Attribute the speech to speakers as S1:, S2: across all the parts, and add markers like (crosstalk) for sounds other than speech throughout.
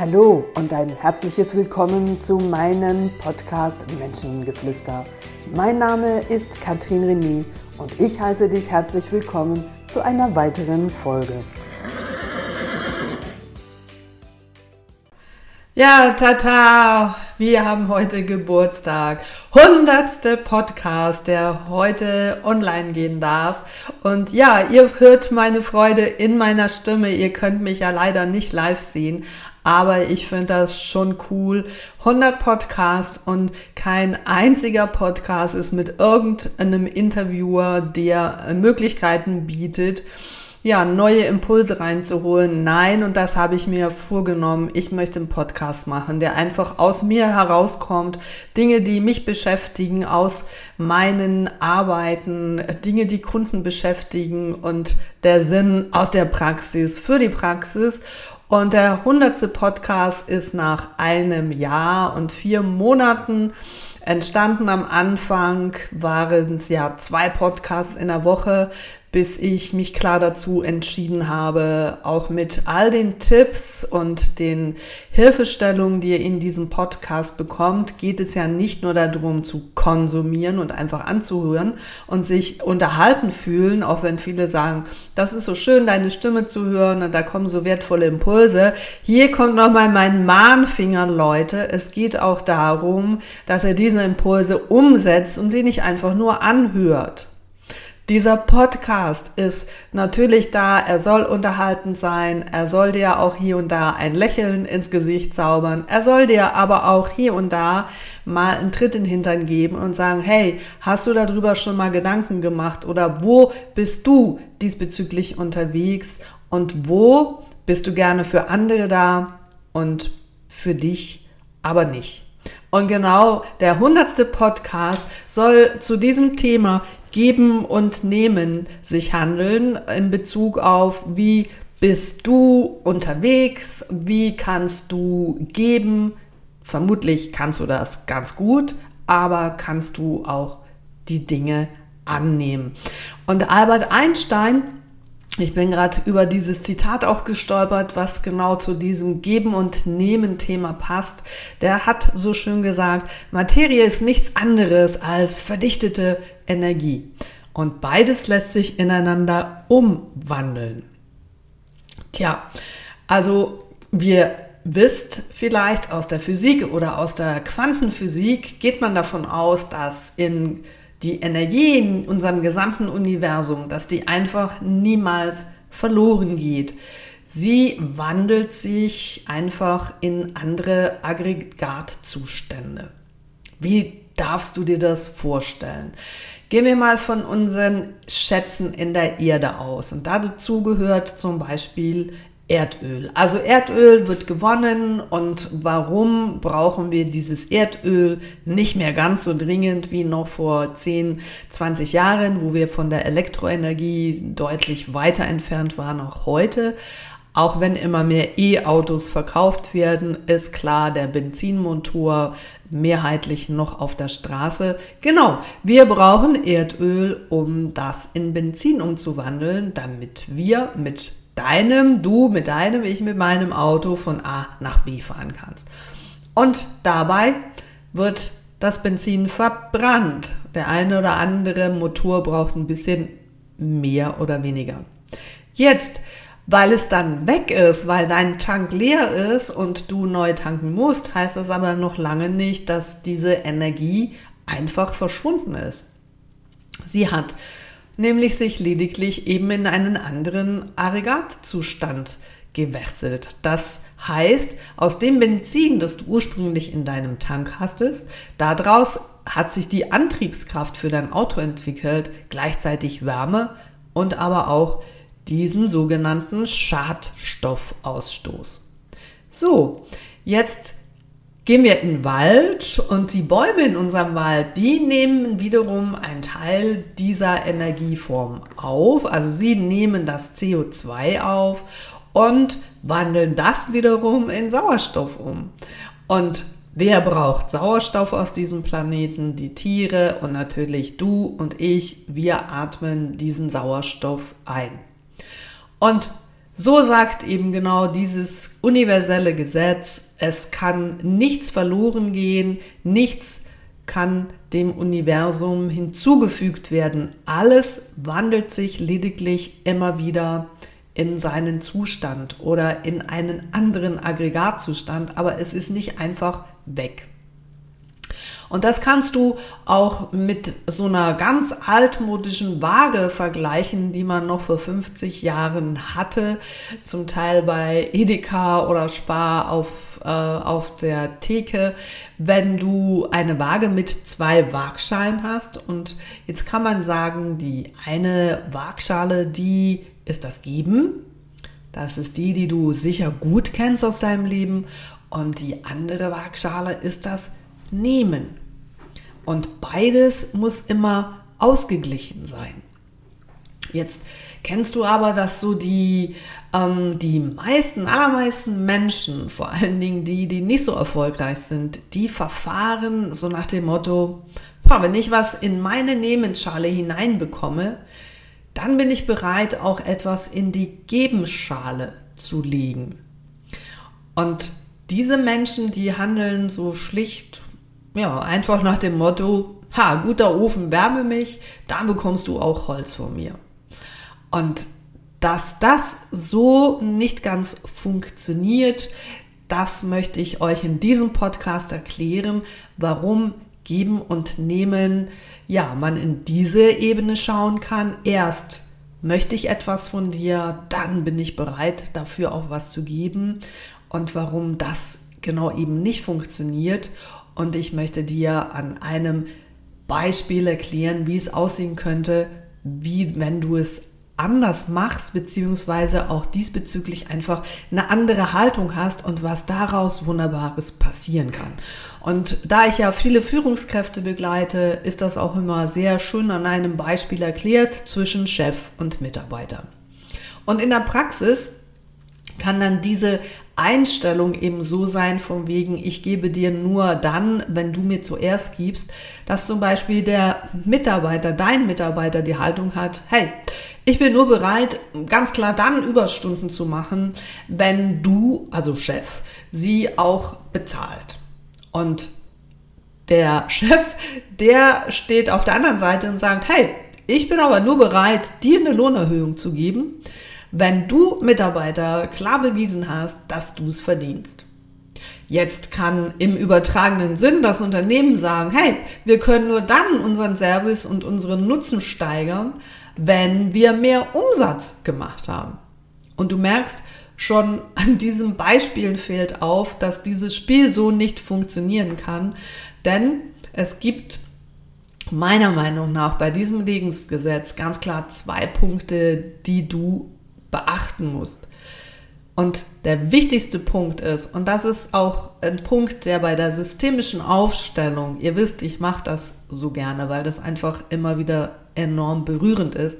S1: Hallo und ein herzliches Willkommen zu meinem Podcast Menschengeflüster. Mein Name ist Katrin René und ich heiße dich herzlich willkommen zu einer weiteren Folge. Ja, tata, wir haben heute Geburtstag. Hundertste Podcast, der heute online gehen darf. Und ja, ihr hört meine Freude in meiner Stimme. Ihr könnt mich ja leider nicht live sehen, aber ich finde das schon cool. 100 Podcasts und kein einziger Podcast ist mit irgendeinem Interviewer, der Möglichkeiten bietet, ja, neue Impulse reinzuholen. Nein, und das habe ich mir vorgenommen. Ich möchte einen Podcast machen, der einfach aus mir herauskommt. Dinge, die mich beschäftigen, aus meinen Arbeiten, Dinge, die Kunden beschäftigen und der Sinn aus der Praxis für die Praxis. Und der hundertste Podcast ist nach einem Jahr und vier Monaten entstanden. Am Anfang waren es ja zwei Podcasts in der Woche bis ich mich klar dazu entschieden habe, auch mit all den Tipps und den Hilfestellungen, die ihr in diesem Podcast bekommt, geht es ja nicht nur darum zu konsumieren und einfach anzuhören und sich unterhalten fühlen, auch wenn viele sagen, das ist so schön, deine Stimme zu hören und da kommen so wertvolle Impulse. Hier kommt nochmal mein Mahnfinger, Leute. Es geht auch darum, dass ihr diese Impulse umsetzt und sie nicht einfach nur anhört. Dieser Podcast ist natürlich da, er soll unterhaltend sein, er soll dir auch hier und da ein Lächeln ins Gesicht zaubern, er soll dir aber auch hier und da mal einen Tritt in den Hintern geben und sagen, hey, hast du darüber schon mal Gedanken gemacht oder wo bist du diesbezüglich unterwegs und wo bist du gerne für andere da und für dich aber nicht. Und genau der hundertste Podcast soll zu diesem Thema Geben und Nehmen sich handeln in Bezug auf, wie bist du unterwegs, wie kannst du geben. Vermutlich kannst du das ganz gut, aber kannst du auch die Dinge annehmen. Und Albert Einstein ich bin gerade über dieses Zitat auch gestolpert, was genau zu diesem Geben und Nehmen Thema passt. Der hat so schön gesagt, Materie ist nichts anderes als verdichtete Energie. Und beides lässt sich ineinander umwandeln. Tja, also wir wisst vielleicht aus der Physik oder aus der Quantenphysik geht man davon aus, dass in die Energie in unserem gesamten Universum, dass die einfach niemals verloren geht. Sie wandelt sich einfach in andere Aggregatzustände. Wie darfst du dir das vorstellen? Gehen wir mal von unseren Schätzen in der Erde aus. Und dazu gehört zum Beispiel Erdöl. Also Erdöl wird gewonnen und warum brauchen wir dieses Erdöl nicht mehr ganz so dringend wie noch vor 10, 20 Jahren, wo wir von der Elektroenergie deutlich weiter entfernt waren, auch heute. Auch wenn immer mehr E-Autos verkauft werden, ist klar, der Benzinmotor mehrheitlich noch auf der Straße. Genau, wir brauchen Erdöl, um das in Benzin umzuwandeln, damit wir mit deinem, du mit deinem, ich mit meinem Auto von A nach B fahren kannst. Und dabei wird das Benzin verbrannt. Der eine oder andere Motor braucht ein bisschen mehr oder weniger. Jetzt, weil es dann weg ist, weil dein Tank leer ist und du neu tanken musst, heißt das aber noch lange nicht, dass diese Energie einfach verschwunden ist. Sie hat nämlich sich lediglich eben in einen anderen Aggregatzustand gewechselt. Das heißt, aus dem Benzin, das du ursprünglich in deinem Tank hastest, daraus hat sich die Antriebskraft für dein Auto entwickelt, gleichzeitig Wärme und aber auch diesen sogenannten Schadstoffausstoß. So, jetzt Gehen wir in den Wald und die Bäume in unserem Wald, die nehmen wiederum einen Teil dieser Energieform auf. Also sie nehmen das CO2 auf und wandeln das wiederum in Sauerstoff um. Und wer braucht Sauerstoff aus diesem Planeten? Die Tiere und natürlich du und ich, wir atmen diesen Sauerstoff ein. Und So sagt eben genau dieses universelle Gesetz, es kann nichts verloren gehen, nichts kann dem Universum hinzugefügt werden. Alles wandelt sich lediglich immer wieder in seinen Zustand oder in einen anderen Aggregatzustand, aber es ist nicht einfach weg. Und das kannst du auch mit so einer ganz altmodischen Waage vergleichen, die man noch vor 50 Jahren hatte, zum Teil bei Edeka oder Spar auf, äh, auf der Theke. Wenn du eine Waage mit zwei Waagschalen hast und jetzt kann man sagen, die eine Waagschale, die ist das Geben. Das ist die, die du sicher gut kennst aus deinem Leben. Und die andere Waagschale ist das Nehmen. Und beides muss immer ausgeglichen sein. Jetzt kennst du aber, dass so die, ähm, die meisten, allermeisten Menschen, vor allen Dingen die, die nicht so erfolgreich sind, die verfahren so nach dem Motto, wenn ich was in meine Nehmensschale hineinbekomme, dann bin ich bereit, auch etwas in die Gebenschale zu legen. Und diese Menschen, die handeln so schlicht, ja, einfach nach dem Motto, ha, guter Ofen, wärme mich, dann bekommst du auch Holz von mir. Und dass das so nicht ganz funktioniert, das möchte ich euch in diesem Podcast erklären, warum Geben und Nehmen ja, man in diese Ebene schauen kann. Erst möchte ich etwas von dir, dann bin ich bereit, dafür auch was zu geben. Und warum das genau eben nicht funktioniert. Und ich möchte dir an einem Beispiel erklären, wie es aussehen könnte, wie wenn du es anders machst, beziehungsweise auch diesbezüglich einfach eine andere Haltung hast und was daraus Wunderbares passieren kann. Und da ich ja viele Führungskräfte begleite, ist das auch immer sehr schön an einem Beispiel erklärt zwischen Chef und Mitarbeiter. Und in der Praxis kann dann diese Einstellung eben so sein, von wegen, ich gebe dir nur dann, wenn du mir zuerst gibst, dass zum Beispiel der Mitarbeiter, dein Mitarbeiter die Haltung hat, hey, ich bin nur bereit, ganz klar dann Überstunden zu machen, wenn du, also Chef, sie auch bezahlt. Und der Chef, der steht auf der anderen Seite und sagt, hey, ich bin aber nur bereit, dir eine Lohnerhöhung zu geben, wenn du Mitarbeiter klar bewiesen hast, dass du es verdienst. Jetzt kann im übertragenen Sinn das Unternehmen sagen, hey, wir können nur dann unseren Service und unseren Nutzen steigern, wenn wir mehr Umsatz gemacht haben. Und du merkst, schon an diesen Beispielen fällt auf, dass dieses Spiel so nicht funktionieren kann, denn es gibt meiner Meinung nach bei diesem Lebensgesetz ganz klar zwei Punkte, die du beachten musst. Und der wichtigste Punkt ist, und das ist auch ein Punkt, der bei der systemischen Aufstellung, ihr wisst, ich mache das so gerne, weil das einfach immer wieder enorm berührend ist.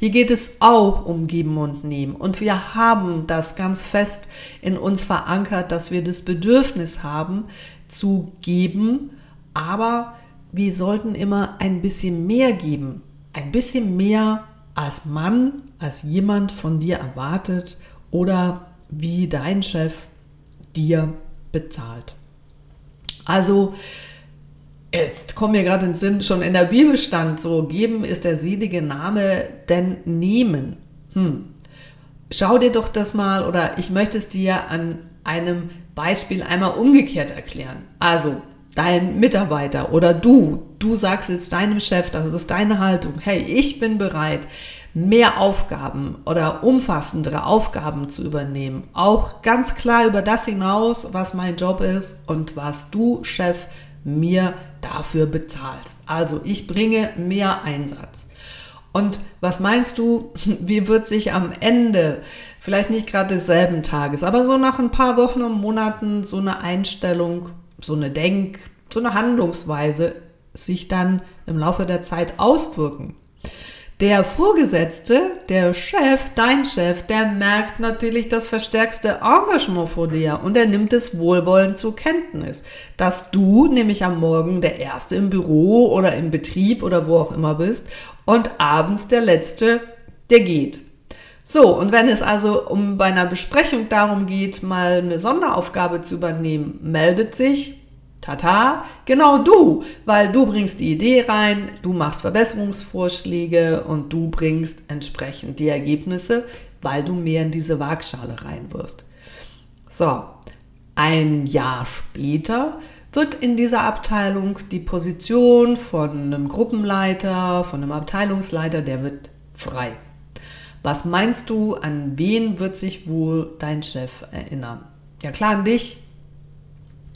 S1: Hier geht es auch um Geben und Nehmen. Und wir haben das ganz fest in uns verankert, dass wir das Bedürfnis haben zu geben, aber wir sollten immer ein bisschen mehr geben. Ein bisschen mehr als Mann, als jemand von dir erwartet oder wie dein Chef dir bezahlt. Also, jetzt kommt mir gerade in den Sinn, schon in der Bibel stand so, geben ist der selige Name, denn nehmen. Hm. Schau dir doch das mal oder ich möchte es dir an einem Beispiel einmal umgekehrt erklären. Also, dein Mitarbeiter oder du, du sagst jetzt deinem Chef, das ist deine Haltung, hey, ich bin bereit, mehr Aufgaben oder umfassendere Aufgaben zu übernehmen. Auch ganz klar über das hinaus, was mein Job ist und was du, Chef, mir dafür bezahlst. Also ich bringe mehr Einsatz. Und was meinst du, (laughs) wie wird sich am Ende, vielleicht nicht gerade desselben Tages, aber so nach ein paar Wochen und Monaten so eine Einstellung, so eine Denk-, so eine Handlungsweise sich dann im Laufe der Zeit auswirken? Der Vorgesetzte, der Chef, dein Chef, der merkt natürlich das verstärkste Engagement vor dir und er nimmt es wohlwollend zur Kenntnis, dass du nämlich am Morgen der Erste im Büro oder im Betrieb oder wo auch immer bist und abends der Letzte, der geht. So, und wenn es also um bei einer Besprechung darum geht, mal eine Sonderaufgabe zu übernehmen, meldet sich Tata, genau du, weil du bringst die Idee rein, du machst Verbesserungsvorschläge und du bringst entsprechend die Ergebnisse, weil du mehr in diese Waagschale reinwirfst. So, ein Jahr später wird in dieser Abteilung die Position von einem Gruppenleiter, von einem Abteilungsleiter, der wird frei. Was meinst du, an wen wird sich wohl dein Chef erinnern? Ja klar, an dich,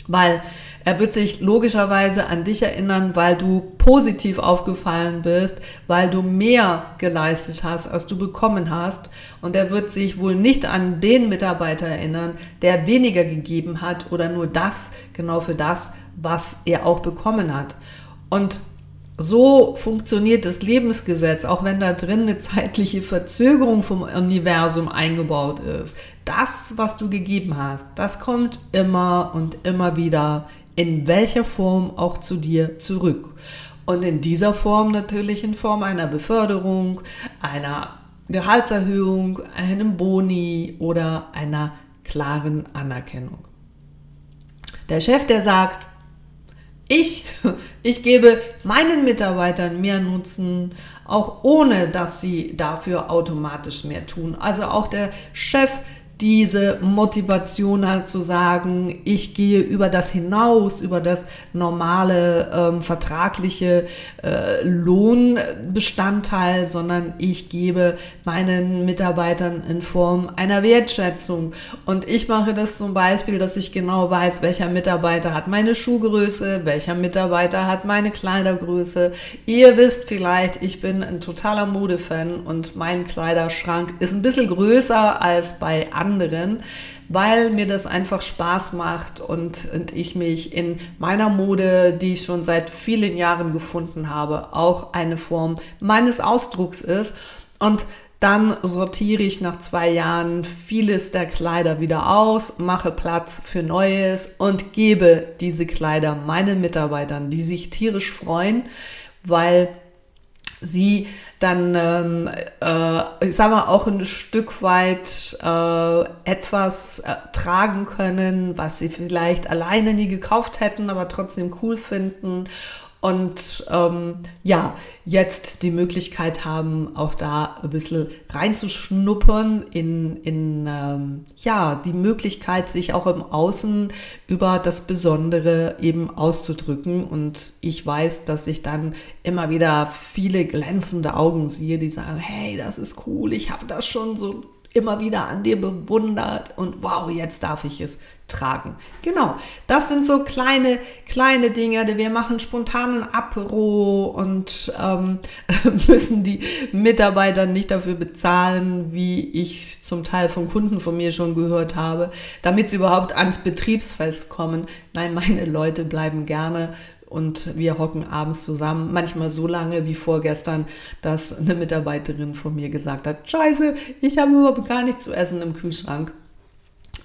S1: weil er wird sich logischerweise an dich erinnern, weil du positiv aufgefallen bist, weil du mehr geleistet hast, als du bekommen hast. Und er wird sich wohl nicht an den Mitarbeiter erinnern, der weniger gegeben hat oder nur das, genau für das, was er auch bekommen hat. Und so funktioniert das Lebensgesetz, auch wenn da drin eine zeitliche Verzögerung vom Universum eingebaut ist. Das, was du gegeben hast, das kommt immer und immer wieder in welcher Form auch zu dir zurück. Und in dieser Form natürlich in Form einer Beförderung, einer Gehaltserhöhung, einem Boni oder einer klaren Anerkennung. Der Chef, der sagt, ich, ich gebe meinen Mitarbeitern mehr Nutzen, auch ohne dass sie dafür automatisch mehr tun. Also auch der Chef, diese Motivation halt zu sagen, ich gehe über das hinaus, über das normale ähm, vertragliche äh, Lohnbestandteil, sondern ich gebe meinen Mitarbeitern in Form einer Wertschätzung. Und ich mache das zum Beispiel, dass ich genau weiß, welcher Mitarbeiter hat meine Schuhgröße, welcher Mitarbeiter hat meine Kleidergröße. Ihr wisst vielleicht, ich bin ein totaler Modefan und mein Kleiderschrank ist ein bisschen größer als bei anderen anderen, weil mir das einfach Spaß macht und, und ich mich in meiner Mode, die ich schon seit vielen Jahren gefunden habe, auch eine Form meines Ausdrucks ist. Und dann sortiere ich nach zwei Jahren vieles der Kleider wieder aus, mache Platz für Neues und gebe diese Kleider meinen Mitarbeitern, die sich tierisch freuen, weil sie dann, ähm, äh, ich sag mal, auch ein Stück weit äh, etwas äh, tragen können, was sie vielleicht alleine nie gekauft hätten, aber trotzdem cool finden und ähm, ja, jetzt die Möglichkeit haben, auch da ein bisschen reinzuschnuppern in, in ähm, ja, die Möglichkeit, sich auch im Außen über das Besondere eben auszudrücken. Und ich weiß, dass ich dann immer wieder viele glänzende Augen sehe, die sagen, hey, das ist cool, ich habe das schon so immer wieder an dir bewundert und wow, jetzt darf ich es tragen. Genau, das sind so kleine, kleine Dinge. Wir machen spontanen Apero und ähm, (laughs) müssen die Mitarbeiter nicht dafür bezahlen, wie ich zum Teil von Kunden von mir schon gehört habe, damit sie überhaupt ans Betriebsfest kommen. Nein, meine Leute bleiben gerne und wir hocken abends zusammen, manchmal so lange wie vorgestern, dass eine Mitarbeiterin von mir gesagt hat, scheiße, ich habe überhaupt gar nichts zu essen im Kühlschrank.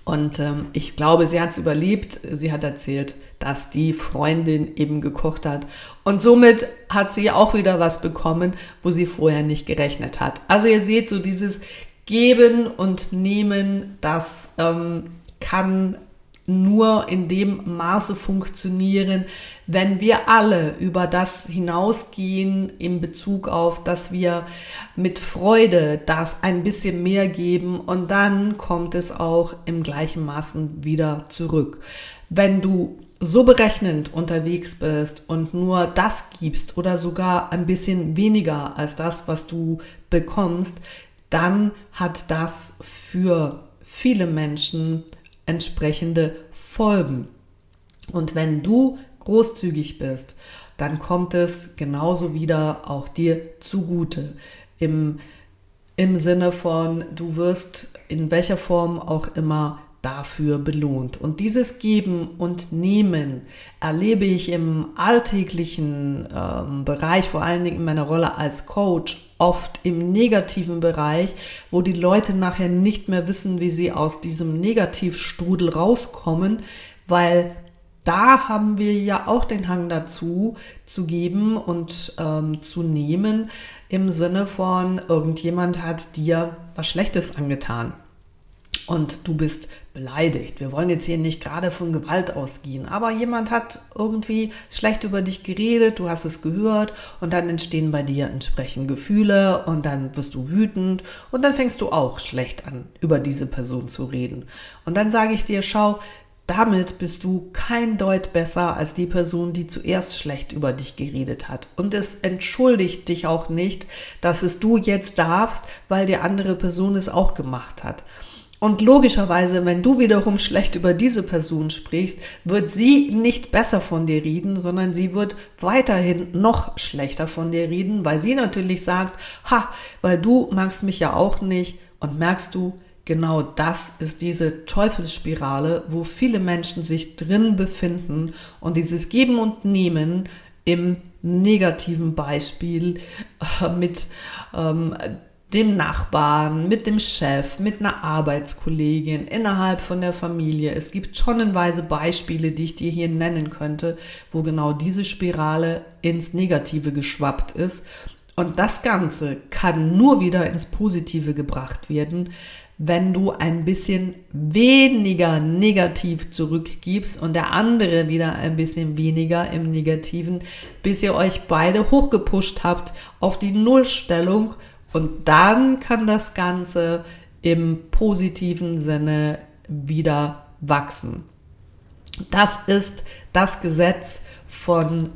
S1: Und ähm, ich glaube, sie hat es überlebt. Sie hat erzählt, dass die Freundin eben gekocht hat. Und somit hat sie auch wieder was bekommen, wo sie vorher nicht gerechnet hat. Also ihr seht so dieses Geben und Nehmen, das ähm, kann nur in dem Maße funktionieren, wenn wir alle über das hinausgehen in Bezug auf, dass wir mit Freude das ein bisschen mehr geben und dann kommt es auch im gleichen Maßen wieder zurück. Wenn du so berechnend unterwegs bist und nur das gibst oder sogar ein bisschen weniger als das, was du bekommst, dann hat das für viele Menschen entsprechende Folgen. Und wenn du großzügig bist, dann kommt es genauso wieder auch dir zugute. Im, im Sinne von, du wirst in welcher Form auch immer dafür belohnt. Und dieses Geben und Nehmen erlebe ich im alltäglichen ähm, Bereich, vor allen Dingen in meiner Rolle als Coach, oft im negativen Bereich, wo die Leute nachher nicht mehr wissen, wie sie aus diesem Negativstrudel rauskommen, weil da haben wir ja auch den Hang dazu, zu geben und ähm, zu nehmen, im Sinne von, irgendjemand hat dir was Schlechtes angetan und du bist beleidigt. Wir wollen jetzt hier nicht gerade von Gewalt ausgehen, aber jemand hat irgendwie schlecht über dich geredet, du hast es gehört und dann entstehen bei dir entsprechend Gefühle und dann wirst du wütend und dann fängst du auch schlecht an, über diese Person zu reden. Und dann sage ich dir, schau, damit bist du kein Deut besser als die Person, die zuerst schlecht über dich geredet hat. Und es entschuldigt dich auch nicht, dass es du jetzt darfst, weil die andere Person es auch gemacht hat. Und logischerweise, wenn du wiederum schlecht über diese Person sprichst, wird sie nicht besser von dir reden, sondern sie wird weiterhin noch schlechter von dir reden, weil sie natürlich sagt, ha, weil du magst mich ja auch nicht. Und merkst du, genau das ist diese Teufelsspirale, wo viele Menschen sich drin befinden. Und dieses Geben und Nehmen im negativen Beispiel äh, mit ähm, dem Nachbarn, mit dem Chef, mit einer Arbeitskollegin, innerhalb von der Familie. Es gibt tonnenweise Beispiele, die ich dir hier nennen könnte, wo genau diese Spirale ins Negative geschwappt ist. Und das Ganze kann nur wieder ins Positive gebracht werden, wenn du ein bisschen weniger negativ zurückgibst und der andere wieder ein bisschen weniger im Negativen, bis ihr euch beide hochgepusht habt auf die Nullstellung und dann kann das Ganze im positiven Sinne wieder wachsen. Das ist das Gesetz von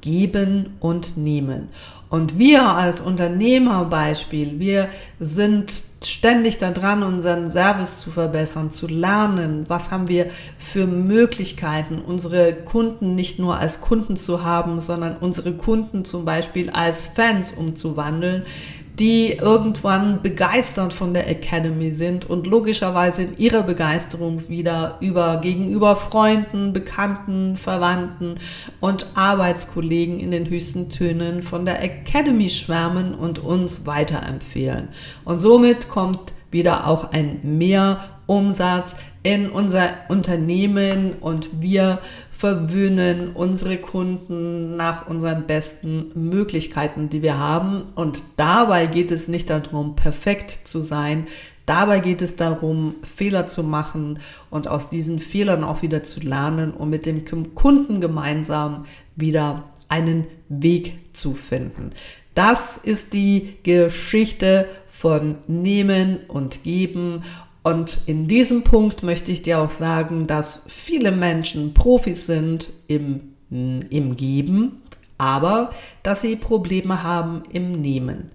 S1: Geben und Nehmen. Und wir als Unternehmerbeispiel, wir sind ständig daran, unseren Service zu verbessern, zu lernen, was haben wir für Möglichkeiten, unsere Kunden nicht nur als Kunden zu haben, sondern unsere Kunden zum Beispiel als Fans umzuwandeln, die irgendwann begeistert von der Academy sind und logischerweise in ihrer Begeisterung wieder über gegenüber Freunden, Bekannten, Verwandten und Arbeitskollegen in den höchsten Tönen von der Academy schwärmen und uns weiterempfehlen. Und somit kommt wieder auch ein Mehrumsatz in unser Unternehmen und wir verwöhnen unsere Kunden nach unseren besten Möglichkeiten, die wir haben. Und dabei geht es nicht darum, perfekt zu sein. Dabei geht es darum, Fehler zu machen und aus diesen Fehlern auch wieder zu lernen, um mit dem Kunden gemeinsam wieder einen Weg zu finden. Das ist die Geschichte von Nehmen und Geben und in diesem Punkt möchte ich dir auch sagen, dass viele Menschen Profis sind im, im Geben, aber dass sie Probleme haben im Nehmen.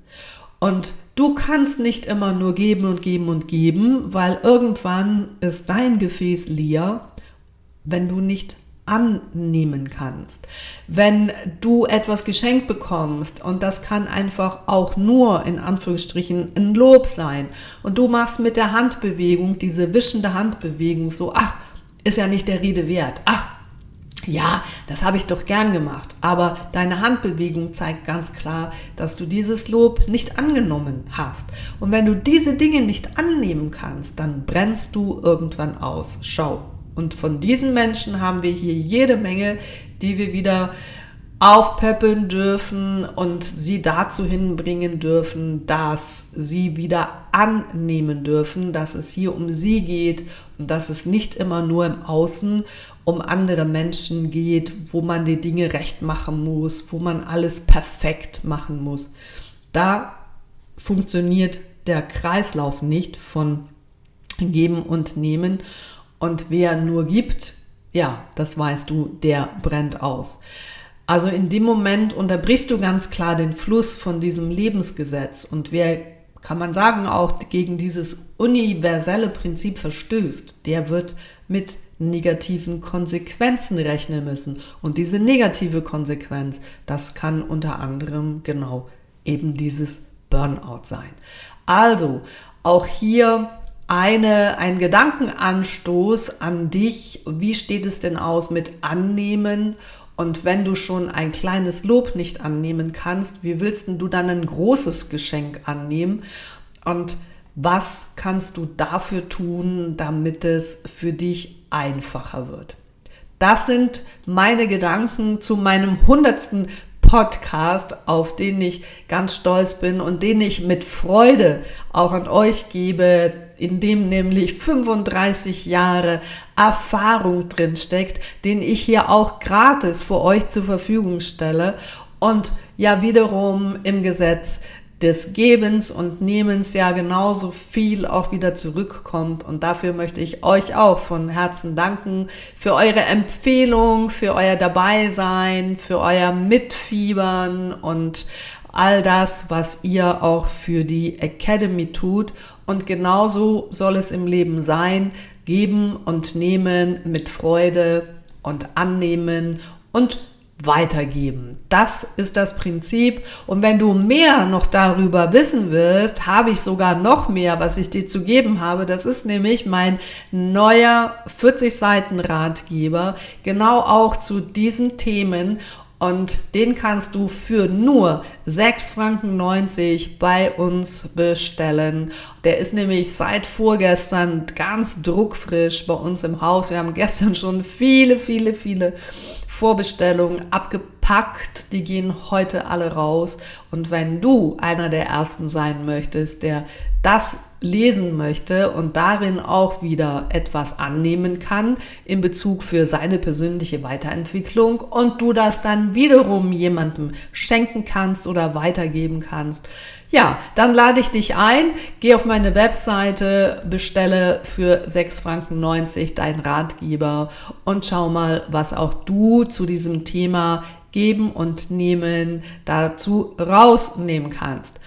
S1: Und du kannst nicht immer nur geben und geben und geben, weil irgendwann ist dein Gefäß leer, wenn du nicht annehmen kannst. Wenn du etwas geschenkt bekommst und das kann einfach auch nur in Anführungsstrichen ein Lob sein und du machst mit der Handbewegung, diese wischende Handbewegung so, ach, ist ja nicht der Rede wert. Ach, ja, das habe ich doch gern gemacht. Aber deine Handbewegung zeigt ganz klar, dass du dieses Lob nicht angenommen hast. Und wenn du diese Dinge nicht annehmen kannst, dann brennst du irgendwann aus. Schau, und von diesen Menschen haben wir hier jede Menge, die wir wieder aufpäppeln dürfen und sie dazu hinbringen dürfen, dass sie wieder annehmen dürfen, dass es hier um sie geht und dass es nicht immer nur im Außen um andere Menschen geht, wo man die Dinge recht machen muss, wo man alles perfekt machen muss. Da funktioniert der Kreislauf nicht von Geben und Nehmen und wer nur gibt, ja, das weißt du, der brennt aus. Also in dem Moment unterbrichst du ganz klar den Fluss von diesem Lebensgesetz. Und wer, kann man sagen, auch gegen dieses universelle Prinzip verstößt, der wird mit negativen Konsequenzen rechnen müssen. Und diese negative Konsequenz, das kann unter anderem genau eben dieses Burnout sein. Also, auch hier eine, ein Gedankenanstoß an dich. Wie steht es denn aus mit Annehmen? Und wenn du schon ein kleines Lob nicht annehmen kannst, wie willst du dann ein großes Geschenk annehmen? Und was kannst du dafür tun, damit es für dich einfacher wird? Das sind meine Gedanken zu meinem hundertsten Podcast, auf den ich ganz stolz bin und den ich mit Freude auch an euch gebe, in dem nämlich 35 Jahre Erfahrung drin steckt, den ich hier auch gratis für euch zur Verfügung stelle und ja wiederum im Gesetz des Gebens und Nehmens ja genauso viel auch wieder zurückkommt. Und dafür möchte ich euch auch von Herzen danken für eure Empfehlung, für euer Dabeisein, für euer Mitfiebern und all das, was ihr auch für die Academy tut. Und genauso soll es im Leben sein, geben und nehmen mit Freude und annehmen und weitergeben. Das ist das Prinzip. Und wenn du mehr noch darüber wissen willst, habe ich sogar noch mehr, was ich dir zu geben habe. Das ist nämlich mein neuer 40 Seiten Ratgeber, genau auch zu diesen Themen. Und den kannst du für nur 6,90 Franken bei uns bestellen. Der ist nämlich seit vorgestern ganz druckfrisch bei uns im Haus. Wir haben gestern schon viele, viele, viele Vorbestellungen abgepackt. Die gehen heute alle raus. Und wenn du einer der ersten sein möchtest, der das lesen möchte und darin auch wieder etwas annehmen kann in Bezug für seine persönliche Weiterentwicklung und du das dann wiederum jemandem schenken kannst oder weitergeben kannst, ja, dann lade ich dich ein, geh auf meine Webseite, bestelle für 6,90 Franken deinen Ratgeber und schau mal, was auch du zu diesem Thema geben und nehmen dazu rausnehmen kannst.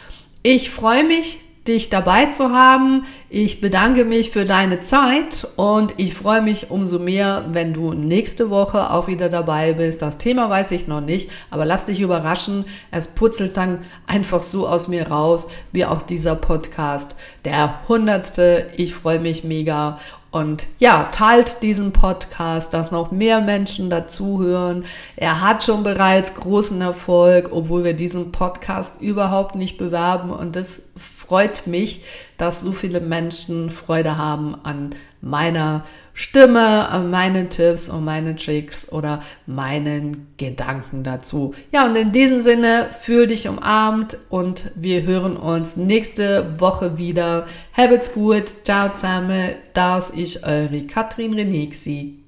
S1: Ich freue mich, dich dabei zu haben. Ich bedanke mich für deine Zeit und ich freue mich umso mehr, wenn du nächste Woche auch wieder dabei bist. Das Thema weiß ich noch nicht, aber lass dich überraschen. Es putzelt dann einfach so aus mir raus, wie auch dieser Podcast. Der hundertste. Ich freue mich mega und ja, teilt diesen Podcast, dass noch mehr Menschen dazuhören. Er hat schon bereits großen Erfolg, obwohl wir diesen Podcast überhaupt nicht bewerben. Und es freut mich, dass so viele Menschen Freude haben an meiner Stimme, an meinen Tipps und meinen Tricks oder meinen Gedanken dazu. Ja, und in diesem Sinne, fühl dich umarmt und wir hören uns nächste Woche wieder. Habt's gut, ciao zusammen, das ist eure Katrin Renixi.